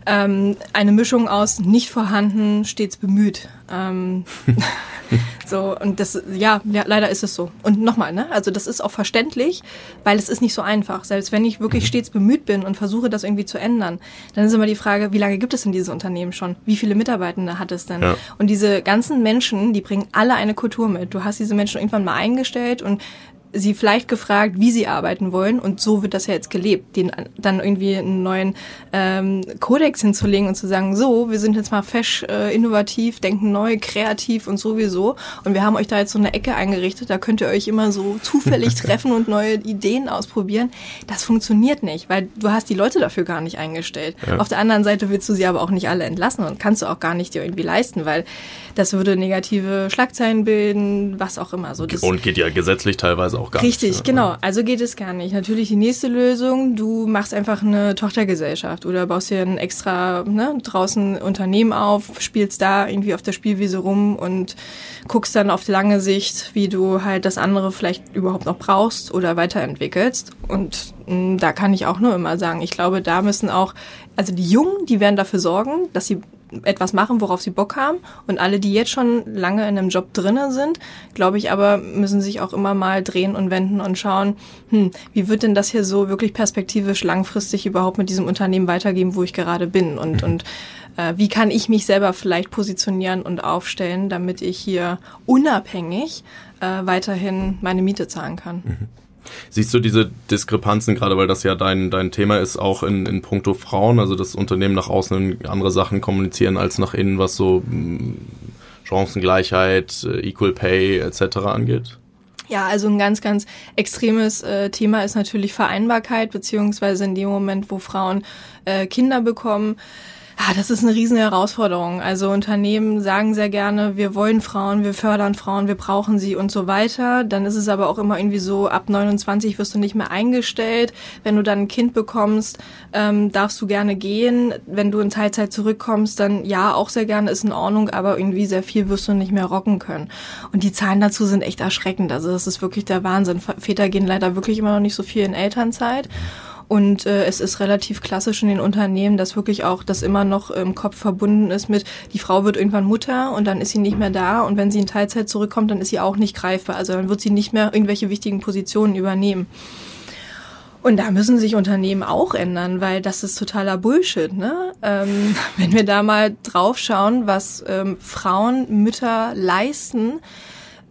ähm, eine Mischung aus nicht vorhanden, stets bemüht. Ähm, so, und das, ja, ja, leider ist es so. Und nochmal, ne, also das ist auch verständlich, weil es ist nicht so einfach. Selbst wenn ich wirklich mhm. stets bemüht bin und versuche, das irgendwie zu ändern, dann ist immer die Frage, wie lange gibt es denn dieses Unternehmen schon? Wie viele Mitarbeitende hat es denn? Ja. Und diese ganzen Menschen, die bringen alle eine Kultur mit. Du hast diese Menschen irgendwann mal eingestellt und sie vielleicht gefragt, wie sie arbeiten wollen und so wird das ja jetzt gelebt, den dann irgendwie einen neuen ähm, Kodex hinzulegen und zu sagen, so, wir sind jetzt mal fesch, äh, innovativ, denken neu, kreativ und sowieso und wir haben euch da jetzt so eine Ecke eingerichtet, da könnt ihr euch immer so zufällig treffen und neue Ideen ausprobieren. Das funktioniert nicht, weil du hast die Leute dafür gar nicht eingestellt. Ja. Auf der anderen Seite willst du sie aber auch nicht alle entlassen und kannst du auch gar nicht dir irgendwie leisten, weil das würde negative Schlagzeilen bilden, was auch immer. So, das und geht ja gesetzlich teilweise auch gar Richtig, nicht. Richtig, genau. Also geht es gar nicht. Natürlich die nächste Lösung, du machst einfach eine Tochtergesellschaft oder baust dir ein extra ne, draußen Unternehmen auf, spielst da irgendwie auf der Spielwiese rum und guckst dann auf die lange Sicht, wie du halt das andere vielleicht überhaupt noch brauchst oder weiterentwickelst. Und mh, mm, da kann ich auch nur immer sagen, ich glaube, da müssen auch, also die Jungen, die werden dafür sorgen, dass sie etwas machen, worauf sie Bock haben. Und alle, die jetzt schon lange in einem Job drinnen sind, glaube ich aber, müssen sich auch immer mal drehen und wenden und schauen, hm, wie wird denn das hier so wirklich perspektivisch langfristig überhaupt mit diesem Unternehmen weitergeben, wo ich gerade bin? Und, und äh, wie kann ich mich selber vielleicht positionieren und aufstellen, damit ich hier unabhängig äh, weiterhin meine Miete zahlen kann? Mhm. Siehst du diese Diskrepanzen, gerade weil das ja dein, dein Thema ist, auch in, in puncto Frauen, also das Unternehmen nach außen andere Sachen kommunizieren als nach innen, was so hm, Chancengleichheit, äh, Equal Pay etc. angeht? Ja, also ein ganz, ganz extremes äh, Thema ist natürlich Vereinbarkeit, beziehungsweise in dem Moment, wo Frauen äh, Kinder bekommen, Ah, das ist eine riesen Herausforderung. Also Unternehmen sagen sehr gerne, wir wollen Frauen, wir fördern Frauen, wir brauchen sie und so weiter. Dann ist es aber auch immer irgendwie so, ab 29 wirst du nicht mehr eingestellt. Wenn du dann ein Kind bekommst, ähm, darfst du gerne gehen. Wenn du in Teilzeit zurückkommst, dann ja, auch sehr gerne, ist in Ordnung, aber irgendwie sehr viel wirst du nicht mehr rocken können. Und die Zahlen dazu sind echt erschreckend. Also das ist wirklich der Wahnsinn. Väter gehen leider wirklich immer noch nicht so viel in Elternzeit. Und äh, es ist relativ klassisch in den Unternehmen, dass wirklich auch das immer noch im Kopf verbunden ist mit, die Frau wird irgendwann Mutter und dann ist sie nicht mehr da und wenn sie in Teilzeit zurückkommt, dann ist sie auch nicht greifbar. Also dann wird sie nicht mehr irgendwelche wichtigen Positionen übernehmen. Und da müssen sich Unternehmen auch ändern, weil das ist totaler Bullshit. Ne? Ähm, wenn wir da mal drauf schauen, was ähm, Frauen, Mütter leisten,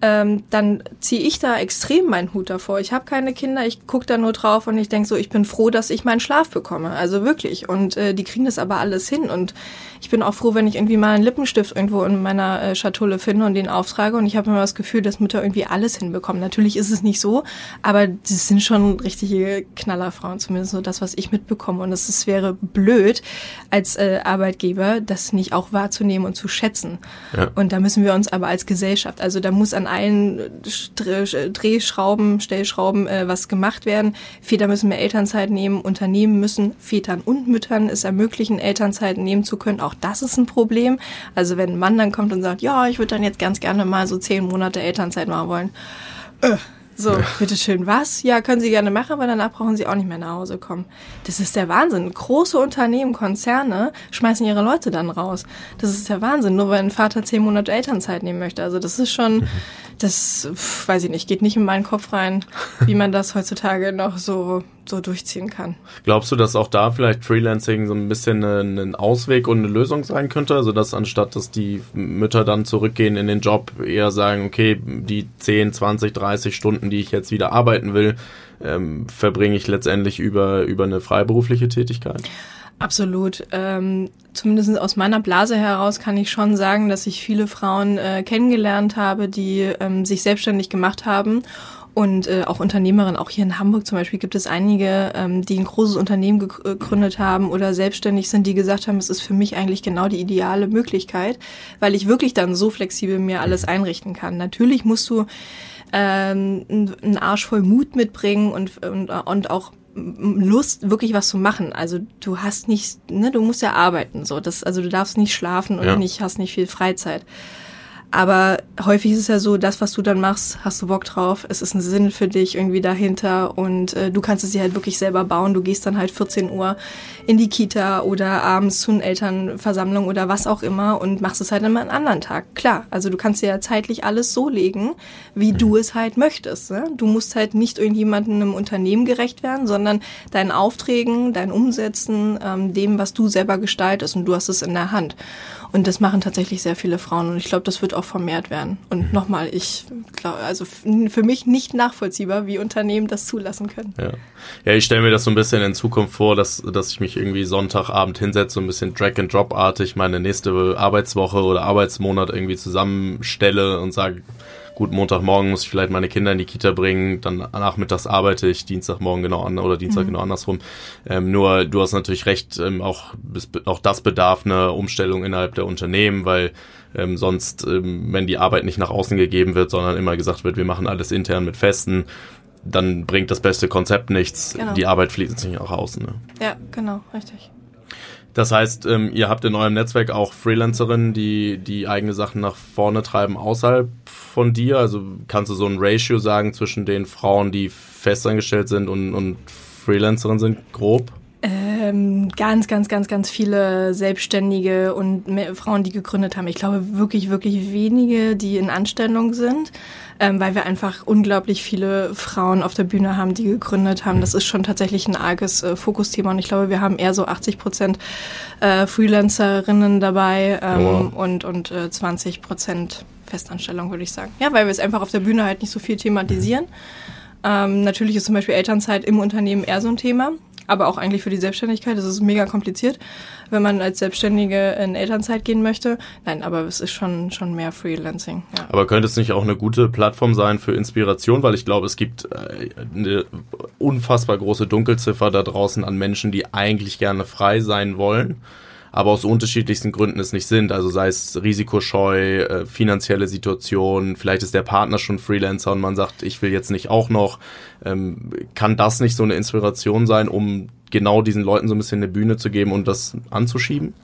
ähm, dann ziehe ich da extrem meinen Hut davor. Ich habe keine Kinder, ich gucke da nur drauf und ich denke so, ich bin froh, dass ich meinen Schlaf bekomme. Also wirklich. Und äh, die kriegen das aber alles hin. Und ich bin auch froh, wenn ich irgendwie mal einen Lippenstift irgendwo in meiner äh, Schatulle finde und den auftrage. Und ich habe immer das Gefühl, dass Mütter irgendwie alles hinbekommen. Natürlich ist es nicht so, aber das sind schon richtige Knallerfrauen, zumindest so das, was ich mitbekomme. Und es wäre blöd, als äh, Arbeitgeber das nicht auch wahrzunehmen und zu schätzen. Ja. Und da müssen wir uns aber als Gesellschaft, also da muss an allen Drehschrauben, Stellschrauben äh, was gemacht werden. Väter müssen mehr Elternzeit nehmen, Unternehmen müssen Vätern und Müttern es ermöglichen, Elternzeit nehmen zu können. Auch das ist ein Problem. Also wenn ein Mann dann kommt und sagt, ja, ich würde dann jetzt ganz gerne mal so zehn Monate Elternzeit machen wollen. Äh, so, bitteschön, was? Ja, können Sie gerne machen, aber danach brauchen Sie auch nicht mehr nach Hause kommen. Das ist der Wahnsinn. Große Unternehmen, Konzerne schmeißen ihre Leute dann raus. Das ist der Wahnsinn, nur weil ein Vater zehn Monate Elternzeit nehmen möchte. Also das ist schon, das, weiß ich nicht, geht nicht in meinen Kopf rein, wie man das heutzutage noch so so durchziehen kann. Glaubst du, dass auch da vielleicht Freelancing so ein bisschen ein Ausweg und eine Lösung sein könnte? Also dass anstatt, dass die Mütter dann zurückgehen in den Job, eher sagen, okay, die 10, 20, 30 Stunden, die ich jetzt wieder arbeiten will, ähm, verbringe ich letztendlich über, über eine freiberufliche Tätigkeit? Absolut. Ähm, zumindest aus meiner Blase heraus kann ich schon sagen, dass ich viele Frauen äh, kennengelernt habe, die ähm, sich selbstständig gemacht haben und äh, auch Unternehmerinnen, auch hier in Hamburg zum Beispiel gibt es einige, ähm, die ein großes Unternehmen äh, gegründet haben oder selbstständig sind, die gesagt haben, es ist für mich eigentlich genau die ideale Möglichkeit, weil ich wirklich dann so flexibel mir alles einrichten kann. Natürlich musst du ähm, einen Arsch voll Mut mitbringen und, und, und auch Lust, wirklich was zu machen. Also du hast nicht, ne, du musst ja arbeiten, so. Das, also du darfst nicht schlafen und ja. nicht, hast nicht viel Freizeit. Aber häufig ist es ja so, das, was du dann machst, hast du Bock drauf, es ist ein Sinn für dich irgendwie dahinter und äh, du kannst es dir halt wirklich selber bauen. Du gehst dann halt 14 Uhr in die Kita oder abends zu einer Elternversammlung oder was auch immer und machst es halt immer einen anderen Tag. Klar, also du kannst dir ja zeitlich alles so legen, wie du es halt möchtest. Ne? Du musst halt nicht irgendjemandem im Unternehmen gerecht werden, sondern deinen Aufträgen, dein Umsetzen, ähm, dem, was du selber gestaltest und du hast es in der Hand. Und das machen tatsächlich sehr viele Frauen und ich glaube, das wird auch vermehrt werden. Und nochmal, ich glaube, also für mich nicht nachvollziehbar, wie Unternehmen das zulassen können. Ja, ja ich stelle mir das so ein bisschen in Zukunft vor, dass, dass ich mich irgendwie Sonntagabend hinsetze, so ein bisschen Drag-and-Drop-artig meine nächste Arbeitswoche oder Arbeitsmonat irgendwie zusammenstelle und sage, gut, Montagmorgen muss ich vielleicht meine Kinder in die Kita bringen, dann nachmittags arbeite ich, Dienstagmorgen genau an oder Dienstag mhm. genau andersrum. Ähm, nur du hast natürlich recht, ähm, auch, auch das bedarf einer Umstellung innerhalb der Unternehmen, weil ähm, sonst, ähm, wenn die Arbeit nicht nach außen gegeben wird, sondern immer gesagt wird, wir machen alles intern mit Festen, dann bringt das beste Konzept nichts. Genau. Die Arbeit fließt nicht nach außen. Ne? Ja, genau, richtig. Das heißt, ähm, ihr habt in eurem Netzwerk auch Freelancerinnen, die die eigene Sachen nach vorne treiben außerhalb von dir. Also kannst du so ein Ratio sagen zwischen den Frauen, die festangestellt sind und, und Freelancerinnen sind, grob? Ähm, ganz, ganz, ganz, ganz viele Selbstständige und Frauen, die gegründet haben. Ich glaube wirklich, wirklich wenige, die in Anstellung sind ähm, weil wir einfach unglaublich viele Frauen auf der Bühne haben, die gegründet haben. Das ist schon tatsächlich ein arges äh, Fokusthema und ich glaube, wir haben eher so 80 Prozent äh, Freelancerinnen dabei ähm, wow. und, und äh, 20 Prozent Festanstellung, würde ich sagen. Ja, weil wir es einfach auf der Bühne halt nicht so viel thematisieren. Ähm, natürlich ist zum Beispiel Elternzeit im Unternehmen eher so ein Thema aber auch eigentlich für die Selbstständigkeit. Das ist mega kompliziert, wenn man als Selbstständige in Elternzeit gehen möchte. Nein, aber es ist schon, schon mehr Freelancing. Ja. Aber könnte es nicht auch eine gute Plattform sein für Inspiration? Weil ich glaube, es gibt äh, eine unfassbar große Dunkelziffer da draußen an Menschen, die eigentlich gerne frei sein wollen aber aus unterschiedlichsten Gründen es nicht sind. Also sei es risikoscheu, äh, finanzielle Situation, vielleicht ist der Partner schon Freelancer und man sagt, ich will jetzt nicht auch noch. Ähm, kann das nicht so eine Inspiration sein, um genau diesen Leuten so ein bisschen eine Bühne zu geben und das anzuschieben?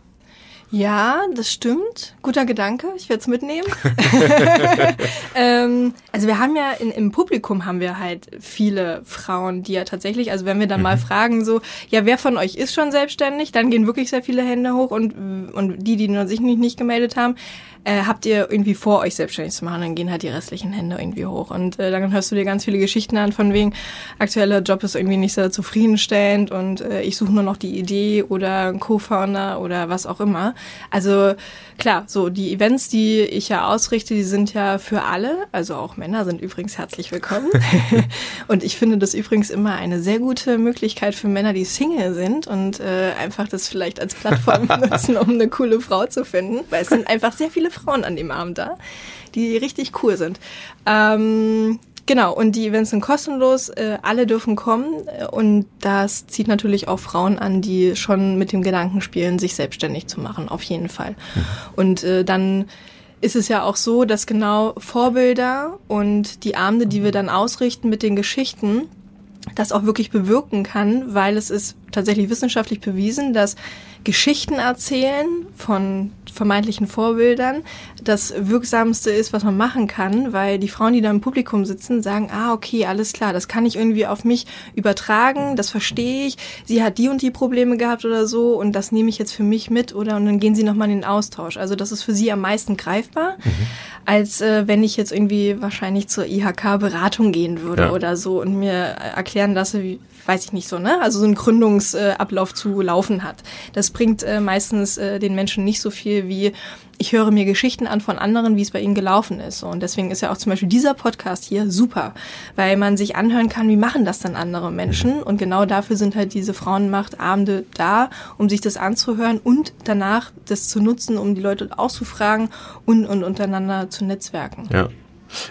Ja, das stimmt. Guter Gedanke. Ich werde es mitnehmen. ähm, also wir haben ja in, im Publikum haben wir halt viele Frauen, die ja tatsächlich, also wenn wir dann mhm. mal fragen, so, ja, wer von euch ist schon selbstständig, dann gehen wirklich sehr viele Hände hoch und, und die, die nur sich nicht, nicht gemeldet haben, äh, habt ihr irgendwie vor, euch selbstständig zu machen, dann gehen halt die restlichen Hände irgendwie hoch. Und äh, dann hörst du dir ganz viele Geschichten an, von wegen, aktueller Job ist irgendwie nicht sehr zufriedenstellend und äh, ich suche nur noch die Idee oder einen Co-Founder oder was auch immer. Also klar, so die Events, die ich ja ausrichte, die sind ja für alle, also auch Männer sind übrigens herzlich willkommen. und ich finde das übrigens immer eine sehr gute Möglichkeit für Männer, die Single sind und äh, einfach das vielleicht als Plattform nutzen, um eine coole Frau zu finden, weil es sind einfach sehr viele Frauen an dem Abend da, die richtig cool sind. Ähm, Genau, und die Events sind kostenlos, äh, alle dürfen kommen äh, und das zieht natürlich auch Frauen an, die schon mit dem Gedanken spielen, sich selbstständig zu machen, auf jeden Fall. Mhm. Und äh, dann ist es ja auch so, dass genau Vorbilder und die Abende, die wir dann ausrichten mit den Geschichten, das auch wirklich bewirken kann, weil es ist tatsächlich wissenschaftlich bewiesen, dass Geschichten erzählen von vermeintlichen Vorbildern das Wirksamste ist, was man machen kann, weil die Frauen, die da im Publikum sitzen, sagen, ah, okay, alles klar, das kann ich irgendwie auf mich übertragen, das verstehe ich, sie hat die und die Probleme gehabt oder so und das nehme ich jetzt für mich mit oder und dann gehen sie nochmal in den Austausch. Also das ist für sie am meisten greifbar, mhm. als äh, wenn ich jetzt irgendwie wahrscheinlich zur IHK-Beratung gehen würde ja. oder so und mir erklären lasse, wie, weiß ich nicht so, ne? Also so ein Gründungsablauf zu laufen hat. Das bringt äh, meistens äh, den Menschen nicht so viel wie ich höre mir Geschichten an von anderen, wie es bei ihnen gelaufen ist. Und deswegen ist ja auch zum Beispiel dieser Podcast hier super, weil man sich anhören kann, wie machen das dann andere Menschen. Und genau dafür sind halt diese Frauenmachtabende da, um sich das anzuhören und danach das zu nutzen, um die Leute auszufragen und, und untereinander zu netzwerken. Ja.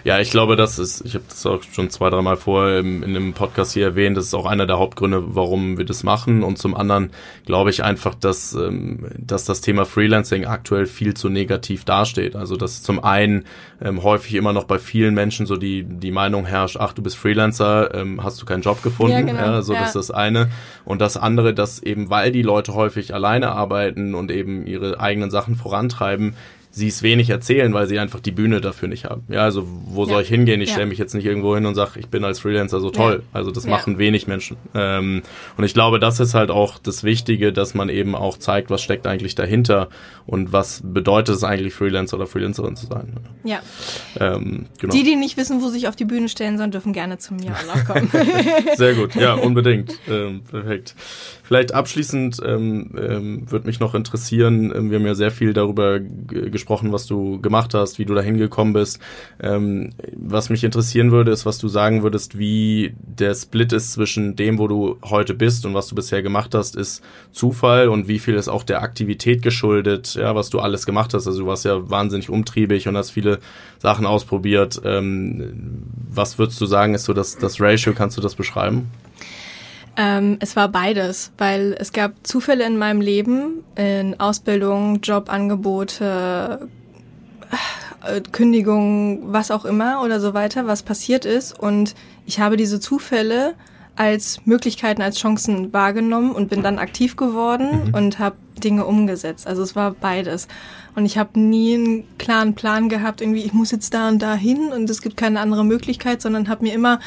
Ja, ich glaube, das ist, ich habe das auch schon zwei, dreimal vorher in einem Podcast hier erwähnt, das ist auch einer der Hauptgründe, warum wir das machen. Und zum anderen glaube ich einfach, dass, ähm, dass das Thema Freelancing aktuell viel zu negativ dasteht. Also dass zum einen ähm, häufig immer noch bei vielen Menschen so die, die Meinung herrscht, ach, du bist Freelancer, ähm, hast du keinen Job gefunden. Ja, genau. ja so ja. das ist das eine. Und das andere, dass eben, weil die Leute häufig alleine arbeiten und eben ihre eigenen Sachen vorantreiben, sie es wenig erzählen, weil sie einfach die Bühne dafür nicht haben. Ja, also wo ja. soll ich hingehen? Ich ja. stelle mich jetzt nicht irgendwo hin und sage, ich bin als Freelancer so toll. Ja. Also das machen wenig Menschen. Ähm, und ich glaube, das ist halt auch das Wichtige, dass man eben auch zeigt, was steckt eigentlich dahinter und was bedeutet es eigentlich, Freelancer oder Freelancerin zu sein. Ja. Ähm, genau. Die, die nicht wissen, wo sie sich auf die Bühne stellen sollen, dürfen gerne zu mir auch kommen. Sehr gut, ja, unbedingt. Ähm, perfekt. Vielleicht abschließend ähm, ähm, würde mich noch interessieren, ähm, wir haben ja sehr viel darüber gesprochen, was du gemacht hast, wie du da hingekommen bist. Ähm, was mich interessieren würde, ist, was du sagen würdest, wie der Split ist zwischen dem, wo du heute bist und was du bisher gemacht hast, ist Zufall und wie viel ist auch der Aktivität geschuldet, ja, was du alles gemacht hast. Also du warst ja wahnsinnig umtriebig und hast viele Sachen ausprobiert. Ähm, was würdest du sagen, ist so das, das Ratio? Kannst du das beschreiben? Ähm, es war beides, weil es gab Zufälle in meinem Leben, in Ausbildung, Jobangebote, äh, Kündigungen, was auch immer oder so weiter, was passiert ist. Und ich habe diese Zufälle als Möglichkeiten, als Chancen wahrgenommen und bin dann aktiv geworden mhm. und habe Dinge umgesetzt. Also es war beides. Und ich habe nie einen klaren Plan gehabt, irgendwie, ich muss jetzt da und da hin und es gibt keine andere Möglichkeit, sondern habe mir immer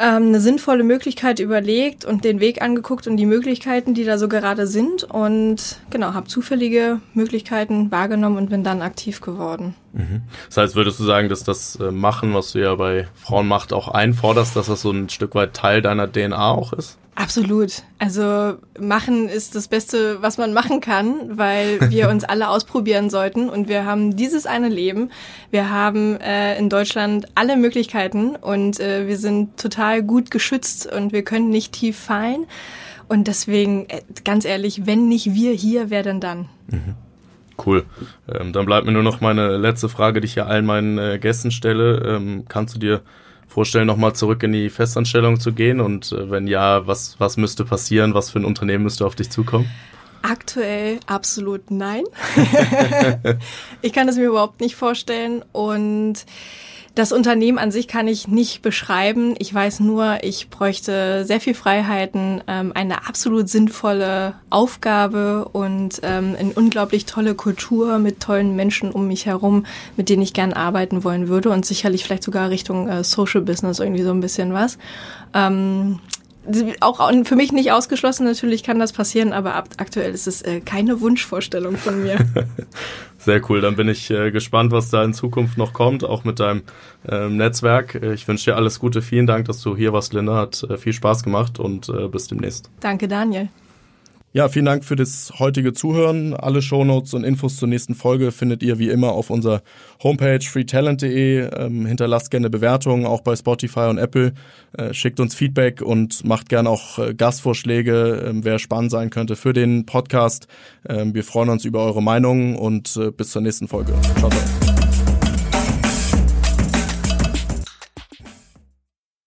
ähm, eine sinnvolle Möglichkeit überlegt und den Weg angeguckt und die Möglichkeiten, die da so gerade sind. Und genau, habe zufällige Möglichkeiten wahrgenommen und bin dann aktiv geworden. Mhm. Das heißt, würdest du sagen, dass das äh, Machen, was du ja bei Frauenmacht auch einforderst, dass das so ein Stück weit Teil deiner DNA auch ist? Absolut. Also machen ist das Beste, was man machen kann, weil wir uns alle ausprobieren sollten und wir haben dieses eine Leben. Wir haben äh, in Deutschland alle Möglichkeiten und äh, wir sind total gut geschützt und wir können nicht tief fallen. Und deswegen, äh, ganz ehrlich, wenn nicht wir hier, wer denn dann? Mhm. Cool. Ähm, dann bleibt mir nur noch meine letzte Frage, die ich ja allen meinen äh, Gästen stelle. Ähm, kannst du dir vorstellen, nochmal zurück in die Festanstellung zu gehen? Und äh, wenn ja, was, was müsste passieren? Was für ein Unternehmen müsste auf dich zukommen? Aktuell absolut nein. ich kann es mir überhaupt nicht vorstellen und das Unternehmen an sich kann ich nicht beschreiben. Ich weiß nur, ich bräuchte sehr viel Freiheiten, ähm, eine absolut sinnvolle Aufgabe und ähm, eine unglaublich tolle Kultur mit tollen Menschen um mich herum, mit denen ich gern arbeiten wollen würde und sicherlich vielleicht sogar Richtung äh, Social Business irgendwie so ein bisschen was. Ähm, auch für mich nicht ausgeschlossen, natürlich kann das passieren, aber aktuell ist es äh, keine Wunschvorstellung von mir. Sehr cool, dann bin ich äh, gespannt, was da in Zukunft noch kommt, auch mit deinem ähm, Netzwerk. Ich wünsche dir alles Gute, vielen Dank, dass du hier warst, Linda, hat äh, viel Spaß gemacht und äh, bis demnächst. Danke, Daniel. Ja, vielen Dank für das heutige Zuhören. Alle Shownotes und Infos zur nächsten Folge findet ihr wie immer auf unserer Homepage freetalent.de. Ähm, hinterlasst gerne Bewertungen, auch bei Spotify und Apple. Äh, schickt uns Feedback und macht gerne auch äh, Gastvorschläge, äh, wer spannend sein könnte für den Podcast. Ähm, wir freuen uns über eure Meinungen und äh, bis zur nächsten Folge. Ciao, ciao.